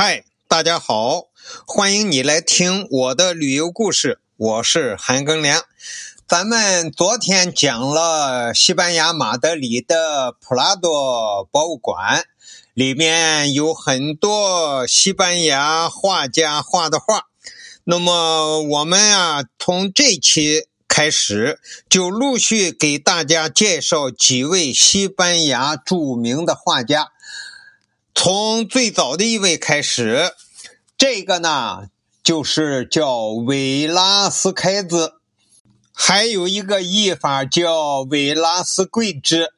嗨，大家好，欢迎你来听我的旅游故事，我是韩庚良。咱们昨天讲了西班牙马德里的普拉多博物馆，里面有很多西班牙画家画的画。那么我们啊，从这期开始就陆续给大家介绍几位西班牙著名的画家。从最早的一位开始，这个呢就是叫维拉斯开兹，还有一个译法叫维拉斯贵兹，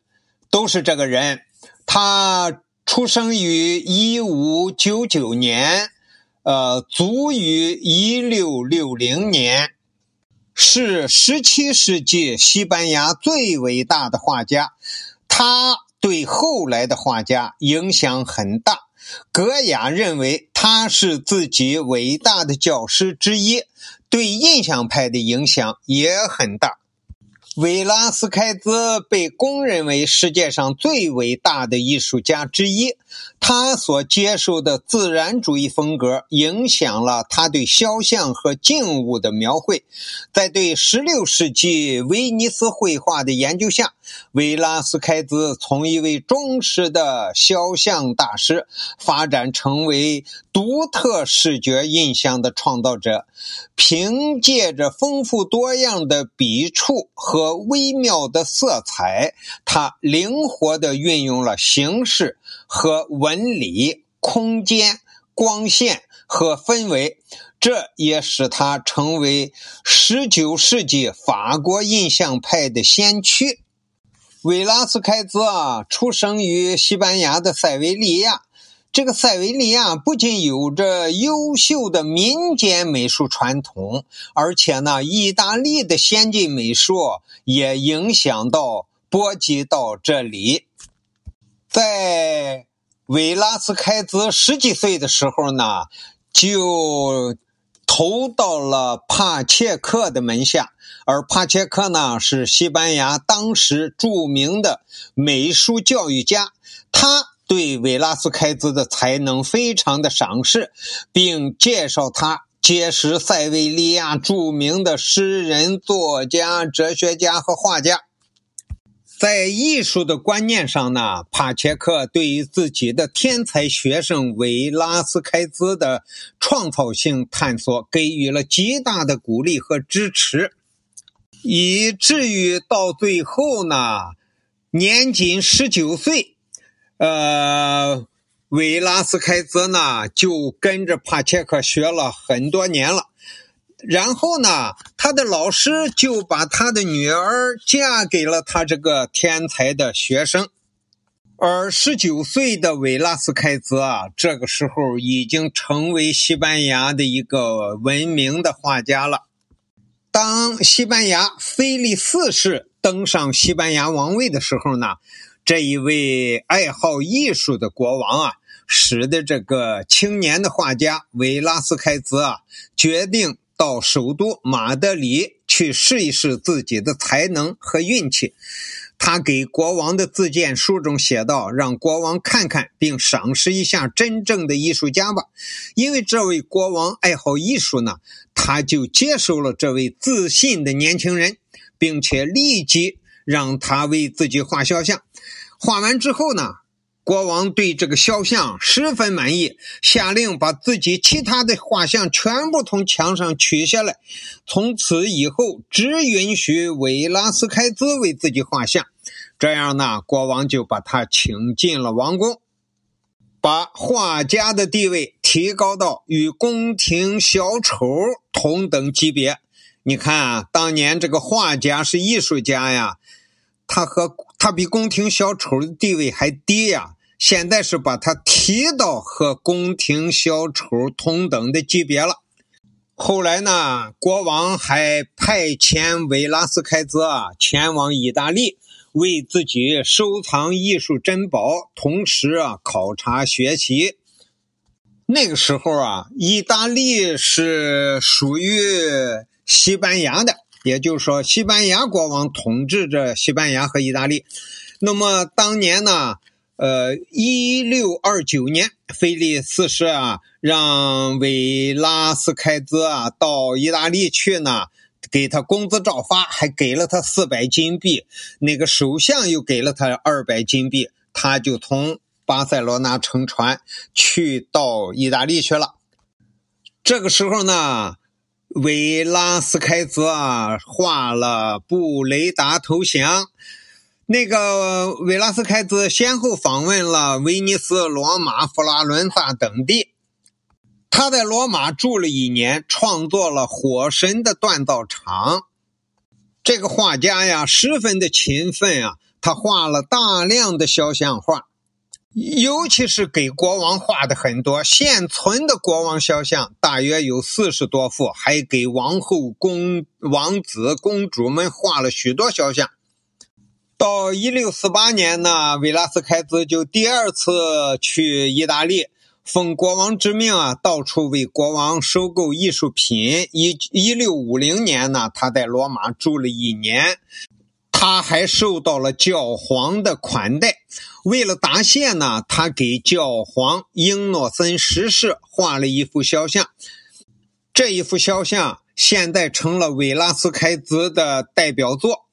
都是这个人。他出生于一五九九年，呃，卒于一六六零年，是十七世纪西班牙最伟大的画家。他。对后来的画家影响很大，格雅认为他是自己伟大的教师之一，对印象派的影响也很大。维拉斯开兹被公认为世界上最伟大的艺术家之一。他所接受的自然主义风格影响了他对肖像和静物的描绘。在对16世纪威尼斯绘画的研究下，维拉斯开兹从一位忠实的肖像大师发展成为独特视觉印象的创造者。凭借着丰富多样的笔触和微妙的色彩，他灵活地运用了形式和文纹理、空间、光线和氛围，这也使他成为19世纪法国印象派的先驱。维拉斯开兹啊，出生于西班牙的塞维利亚。这个塞维利亚不仅有着优秀的民间美术传统，而且呢，意大利的先进美术也影响到、波及到这里。在维拉斯开兹十几岁的时候呢，就投到了帕切克的门下，而帕切克呢，是西班牙当时著名的美术教育家，他。对维拉斯开兹的才能非常的赏识，并介绍他结识塞维利亚著名的诗人、作家、哲学家和画家。在艺术的观念上呢，帕切克对于自己的天才学生维拉斯开兹的创造性探索给予了极大的鼓励和支持，以至于到最后呢，年仅十九岁。呃，维拉斯开兹呢，就跟着帕切克学了很多年了。然后呢，他的老师就把他的女儿嫁给了他这个天才的学生。而十九岁的维拉斯开兹啊，这个时候已经成为西班牙的一个闻名的画家了。当西班牙菲利四世登上西班牙王位的时候呢？这一位爱好艺术的国王啊，使得这个青年的画家维拉斯开兹啊，决定到首都马德里去试一试自己的才能和运气。他给国王的自荐书中写道：“让国王看看并赏识一下真正的艺术家吧。”因为这位国王爱好艺术呢，他就接受了这位自信的年轻人，并且立即让他为自己画肖像。画完之后呢，国王对这个肖像十分满意，下令把自己其他的画像全部从墙上取下来，从此以后只允许维拉斯开兹为自己画像。这样呢，国王就把他请进了王宫，把画家的地位提高到与宫廷小丑同等级别。你看啊，当年这个画家是艺术家呀。他和他比宫廷小丑的地位还低呀！现在是把他提到和宫廷小丑同等的级别了。后来呢，国王还派遣维拉斯开兹啊前往意大利，为自己收藏艺术珍宝，同时啊考察学习。那个时候啊，意大利是属于西班牙的。也就是说，西班牙国王统治着西班牙和意大利。那么当年呢，呃，一六二九年，菲利四世啊，让维拉斯开兹啊到意大利去呢，给他工资照发，还给了他四百金币。那个首相又给了他二百金币，他就从巴塞罗那乘船去到意大利去了。这个时候呢，维拉斯开兹啊画了布雷达投降。那个维拉斯开兹先后访问了威尼斯、罗马、佛罗伦萨等地。他在罗马住了一年，创作了《火神的锻造厂》。这个画家呀，十分的勤奋啊，他画了大量的肖像画，尤其是给国王画的很多。现存的国王肖像大约有四十多幅，还给王后、公王子、公主们画了许多肖像。到一六四八年呢，维拉斯开兹就第二次去意大利，奉国王之命啊，到处为国王收购艺术品。一一六五零年呢，他在罗马住了一年，他还受到了教皇的款待。为了答谢呢，他给教皇英诺森十世画了一幅肖像。这一幅肖像现在成了维拉斯开兹的代表作。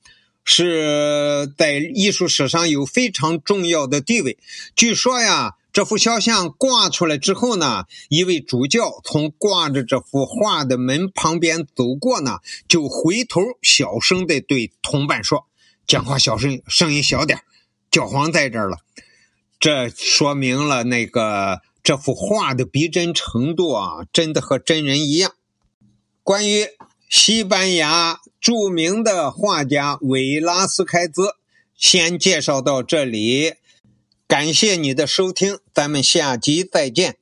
是在艺术史上有非常重要的地位。据说呀，这幅肖像挂出来之后呢，一位主教从挂着这幅画的门旁边走过呢，就回头小声的对同伴说：“讲话小声，声音小点教皇在这儿了。”这说明了那个这幅画的逼真程度啊，真的和真人一样。关于。西班牙著名的画家维拉斯开兹，先介绍到这里，感谢你的收听，咱们下集再见。